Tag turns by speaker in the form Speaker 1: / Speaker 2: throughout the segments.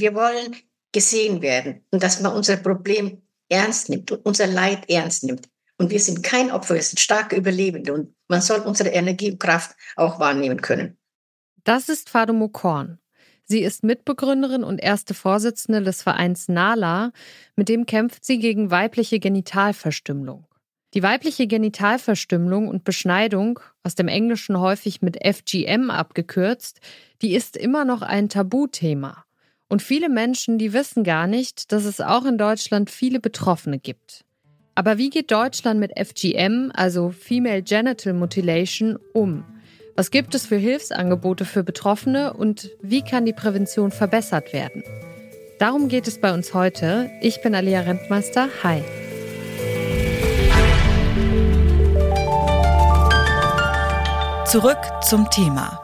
Speaker 1: Wir wollen gesehen werden und dass man unser Problem ernst nimmt und unser Leid ernst nimmt. Und wir sind kein Opfer, wir sind starke Überlebende und man soll unsere Energie und Kraft auch wahrnehmen können.
Speaker 2: Das ist Fadumo Korn. Sie ist Mitbegründerin und erste Vorsitzende des Vereins NALA, mit dem kämpft sie gegen weibliche Genitalverstümmelung. Die weibliche Genitalverstümmelung und Beschneidung, aus dem Englischen häufig mit FGM abgekürzt, die ist immer noch ein Tabuthema. Und viele Menschen, die wissen gar nicht, dass es auch in Deutschland viele Betroffene gibt. Aber wie geht Deutschland mit FGM, also Female Genital Mutilation, um? Was gibt es für Hilfsangebote für Betroffene und wie kann die Prävention verbessert werden? Darum geht es bei uns heute. Ich bin Alia Rentmeister. Hi.
Speaker 3: Zurück zum Thema.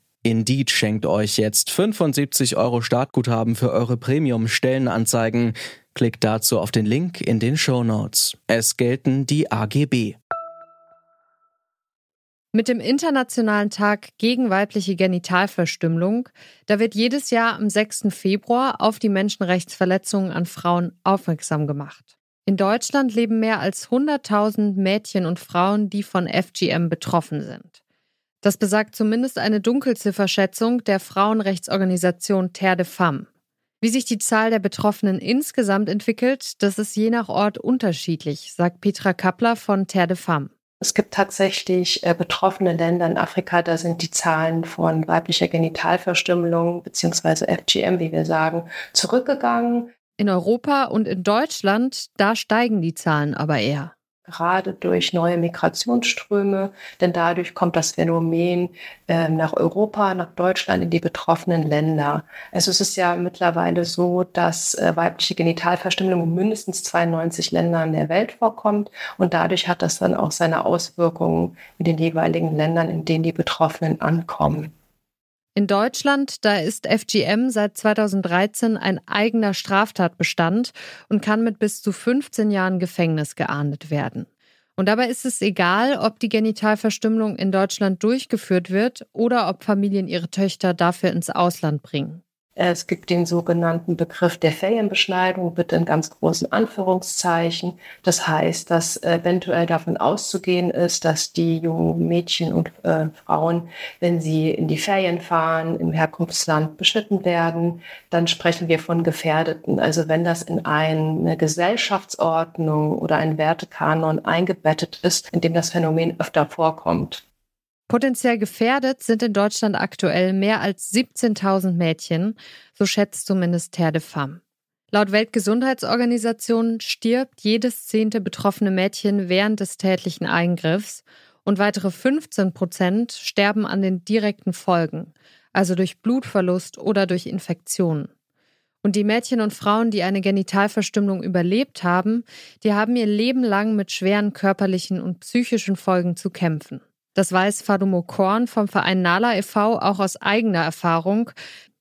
Speaker 4: Indeed schenkt euch jetzt 75 Euro Startguthaben für eure Premium-Stellenanzeigen. Klickt dazu auf den Link in den Show Notes. Es gelten die AGB.
Speaker 2: Mit dem Internationalen Tag gegen weibliche Genitalverstümmelung, da wird jedes Jahr am 6. Februar auf die Menschenrechtsverletzungen an Frauen aufmerksam gemacht. In Deutschland leben mehr als 100.000 Mädchen und Frauen, die von FGM betroffen sind. Das besagt zumindest eine Dunkelzifferschätzung der Frauenrechtsorganisation Terre de Femme. Wie sich die Zahl der Betroffenen insgesamt entwickelt, das ist je nach Ort unterschiedlich, sagt Petra Kappler von Terre de Femme.
Speaker 5: Es gibt tatsächlich äh, betroffene Länder in Afrika, da sind die Zahlen von weiblicher Genitalverstümmelung beziehungsweise FGM, wie wir sagen, zurückgegangen.
Speaker 2: In Europa und in Deutschland, da steigen die Zahlen aber eher
Speaker 5: gerade durch neue Migrationsströme, denn dadurch kommt das Phänomen äh, nach Europa, nach Deutschland, in die betroffenen Länder. Also es ist ja mittlerweile so, dass äh, weibliche Genitalverstümmelung in mindestens 92 Ländern der Welt vorkommt und dadurch hat das dann auch seine Auswirkungen in den jeweiligen Ländern, in denen die Betroffenen ankommen.
Speaker 2: In Deutschland, da ist FGM seit 2013 ein eigener Straftatbestand und kann mit bis zu 15 Jahren Gefängnis geahndet werden. Und dabei ist es egal, ob die Genitalverstümmelung in Deutschland durchgeführt wird oder ob Familien ihre Töchter dafür ins Ausland bringen.
Speaker 5: Es gibt den sogenannten Begriff der Ferienbeschneidung, bitte in ganz großen Anführungszeichen. Das heißt, dass eventuell davon auszugehen ist, dass die jungen Mädchen und äh, Frauen, wenn sie in die Ferien fahren, im Herkunftsland beschnitten werden, dann sprechen wir von Gefährdeten. Also wenn das in eine Gesellschaftsordnung oder ein Wertekanon eingebettet ist, in dem das Phänomen öfter vorkommt.
Speaker 2: Potenziell gefährdet sind in Deutschland aktuell mehr als 17.000 Mädchen, so schätzt zumindest Terre de Femme. Laut Weltgesundheitsorganisation stirbt jedes zehnte betroffene Mädchen während des tätlichen Eingriffs und weitere 15 Prozent sterben an den direkten Folgen, also durch Blutverlust oder durch Infektionen. Und die Mädchen und Frauen, die eine Genitalverstümmelung überlebt haben, die haben ihr Leben lang mit schweren körperlichen und psychischen Folgen zu kämpfen. Das weiß Fadumo Korn vom Verein Nala e.V. auch aus eigener Erfahrung.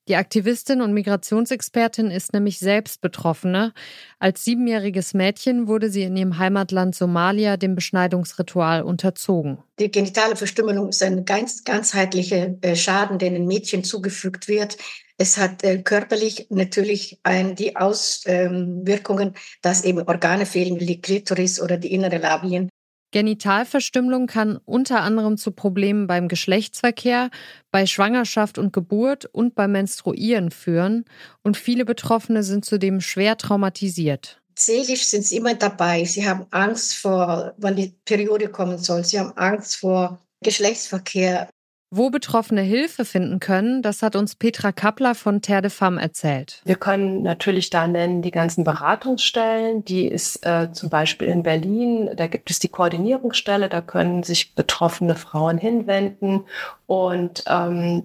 Speaker 2: Die Aktivistin und Migrationsexpertin ist nämlich selbst Betroffene. Als siebenjähriges Mädchen wurde sie in ihrem Heimatland Somalia dem Beschneidungsritual unterzogen.
Speaker 1: Die genitale Verstümmelung ist ein ganz ganzheitlicher äh, Schaden, den den Mädchen zugefügt wird. Es hat äh, körperlich natürlich ein, die Auswirkungen, dass eben Organe fehlen, wie die Klitoris oder die innere Labien.
Speaker 2: Genitalverstümmelung kann unter anderem zu Problemen beim Geschlechtsverkehr, bei Schwangerschaft und Geburt und beim Menstruieren führen und viele Betroffene sind zudem schwer traumatisiert.
Speaker 1: Seelisch sind sie immer dabei. Sie haben Angst vor, wann die Periode kommen soll. Sie haben Angst vor Geschlechtsverkehr.
Speaker 2: Wo Betroffene Hilfe finden können, das hat uns Petra Kappler von Terre de Femme erzählt.
Speaker 5: Wir können natürlich da nennen die ganzen Beratungsstellen. Die ist äh, zum Beispiel in Berlin. Da gibt es die Koordinierungsstelle. Da können sich betroffene Frauen hinwenden. Und ähm,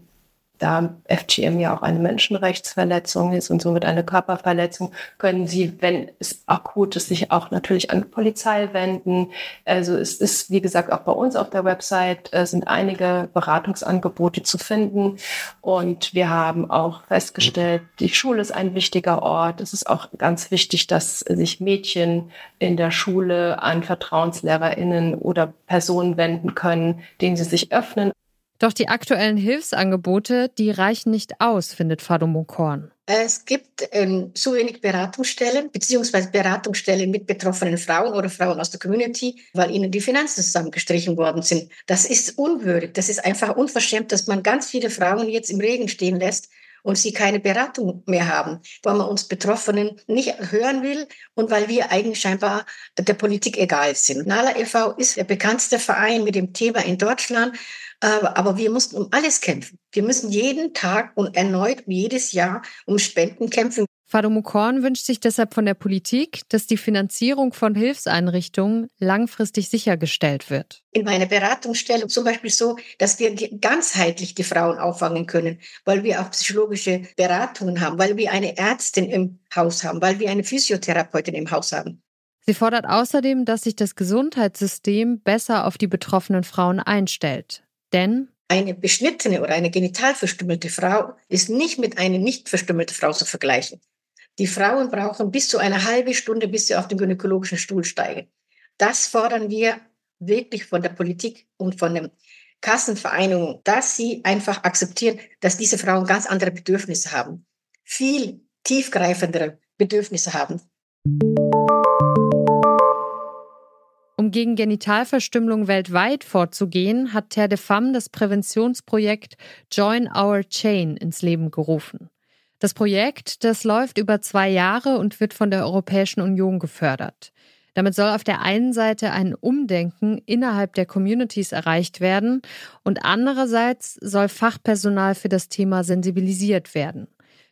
Speaker 5: da FGM ja auch eine Menschenrechtsverletzung ist und somit eine Körperverletzung, können Sie, wenn es akut ist, sich auch natürlich an die Polizei wenden. Also es ist, wie gesagt, auch bei uns auf der Website äh, sind einige Beratungsangebote zu finden. Und wir haben auch festgestellt, die Schule ist ein wichtiger Ort. Es ist auch ganz wichtig, dass sich Mädchen in der Schule an VertrauenslehrerInnen oder Personen wenden können, denen sie sich öffnen.
Speaker 2: Doch die aktuellen Hilfsangebote, die reichen nicht aus, findet Fado Mokorn.
Speaker 1: Es gibt ähm, zu wenig Beratungsstellen, beziehungsweise Beratungsstellen mit betroffenen Frauen oder Frauen aus der Community, weil ihnen die Finanzen zusammengestrichen worden sind. Das ist unwürdig. Das ist einfach unverschämt, dass man ganz viele Frauen jetzt im Regen stehen lässt und sie keine Beratung mehr haben, weil man uns Betroffenen nicht hören will und weil wir eigentlich scheinbar der Politik egal sind. Nala e.V. ist der bekannteste Verein mit dem Thema in Deutschland aber wir mussten um alles kämpfen. Wir müssen jeden Tag und erneut jedes Jahr um Spenden kämpfen.
Speaker 2: Fadomo Korn wünscht sich deshalb von der Politik, dass die Finanzierung von Hilfseinrichtungen langfristig sichergestellt wird.
Speaker 1: In meiner Beratungsstelle zum Beispiel so, dass wir ganzheitlich die Frauen auffangen können, weil wir auch psychologische Beratungen haben, weil wir eine Ärztin im Haus haben, weil wir eine Physiotherapeutin im Haus haben.
Speaker 2: Sie fordert außerdem, dass sich das Gesundheitssystem besser auf die betroffenen Frauen einstellt. Denn
Speaker 1: eine beschnittene oder eine genital verstümmelte Frau ist nicht mit einer nicht verstümmelten Frau zu vergleichen. Die Frauen brauchen bis zu eine halbe Stunde, bis sie auf den gynäkologischen Stuhl steigen. Das fordern wir wirklich von der Politik und von den Kassenvereinigungen, dass sie einfach akzeptieren, dass diese Frauen ganz andere Bedürfnisse haben, viel tiefgreifendere Bedürfnisse haben.
Speaker 2: Um gegen Genitalverstümmelung weltweit vorzugehen, hat Terre de Femme das Präventionsprojekt Join Our Chain ins Leben gerufen. Das Projekt, das läuft über zwei Jahre und wird von der Europäischen Union gefördert. Damit soll auf der einen Seite ein Umdenken innerhalb der Communities erreicht werden und andererseits soll Fachpersonal für das Thema sensibilisiert werden.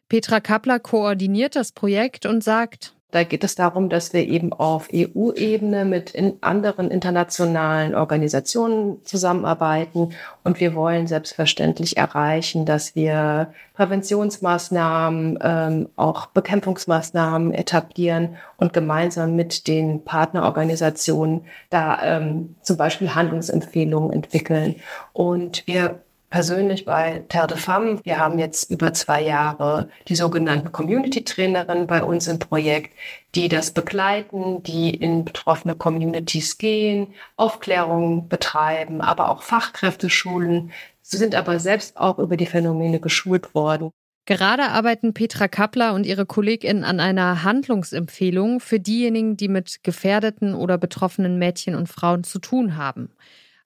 Speaker 2: Petra Kappler koordiniert das Projekt und sagt,
Speaker 5: da geht es darum, dass wir eben auf EU-Ebene mit in anderen internationalen Organisationen zusammenarbeiten. Und wir wollen selbstverständlich erreichen, dass wir Präventionsmaßnahmen, ähm, auch Bekämpfungsmaßnahmen etablieren und gemeinsam mit den Partnerorganisationen da ähm, zum Beispiel Handlungsempfehlungen entwickeln. Und wir persönlich bei Terre de Femme. Wir haben jetzt über zwei Jahre die sogenannten Community-Trainerin bei uns im Projekt, die das begleiten, die in betroffene Communities gehen, Aufklärung betreiben, aber auch Fachkräfte schulen. Sie sind aber selbst auch über die Phänomene geschult worden.
Speaker 2: Gerade arbeiten Petra Kappler und ihre KollegInnen an einer Handlungsempfehlung für diejenigen, die mit gefährdeten oder betroffenen Mädchen und Frauen zu tun haben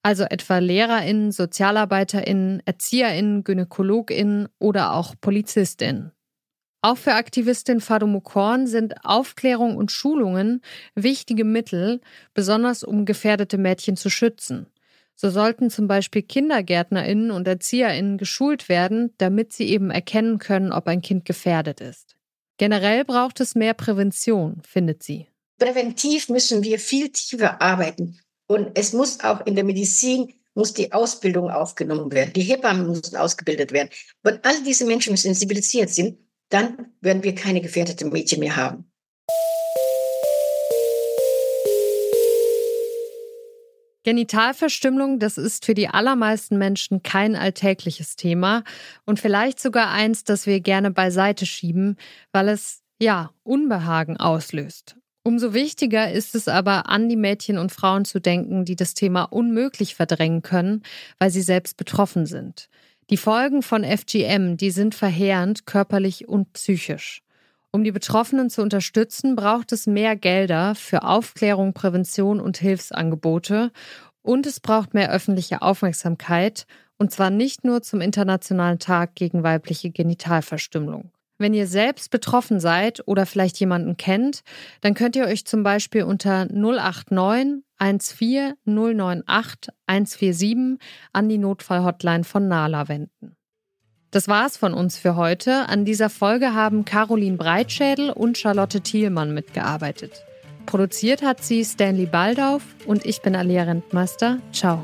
Speaker 2: also etwa Lehrerinnen, Sozialarbeiterinnen, Erzieherinnen, Gynäkologinnen oder auch Polizistinnen. Auch für Aktivistin Fadumo Korn sind Aufklärung und Schulungen wichtige Mittel, besonders um gefährdete Mädchen zu schützen. So sollten zum Beispiel KindergärtnerInnen und ErzieherInnen geschult werden, damit sie eben erkennen können, ob ein Kind gefährdet ist. Generell braucht es mehr Prävention, findet sie.
Speaker 1: Präventiv müssen wir viel tiefer arbeiten. Und es muss auch in der Medizin muss die Ausbildung aufgenommen werden. Die Hebammen müssen ausgebildet werden. Wenn all diese Menschen sensibilisiert sind, dann werden wir keine gefährdeten Mädchen mehr haben.
Speaker 2: Genitalverstümmelung, das ist für die allermeisten Menschen kein alltägliches Thema und vielleicht sogar eins, das wir gerne beiseite schieben, weil es ja Unbehagen auslöst. Umso wichtiger ist es aber, an die Mädchen und Frauen zu denken, die das Thema unmöglich verdrängen können, weil sie selbst betroffen sind. Die Folgen von FGM, die sind verheerend, körperlich und psychisch. Um die Betroffenen zu unterstützen, braucht es mehr Gelder für Aufklärung, Prävention und Hilfsangebote. Und es braucht mehr öffentliche Aufmerksamkeit, und zwar nicht nur zum Internationalen Tag gegen weibliche Genitalverstümmelung. Wenn ihr selbst betroffen seid oder vielleicht jemanden kennt, dann könnt ihr euch zum Beispiel unter 089 14 098 147 an die Notfallhotline von Nala wenden. Das war's von uns für heute. An dieser Folge haben Caroline Breitschädel und Charlotte Thielmann mitgearbeitet. Produziert hat sie Stanley Baldauf und ich bin Alia Rentmeister. Ciao.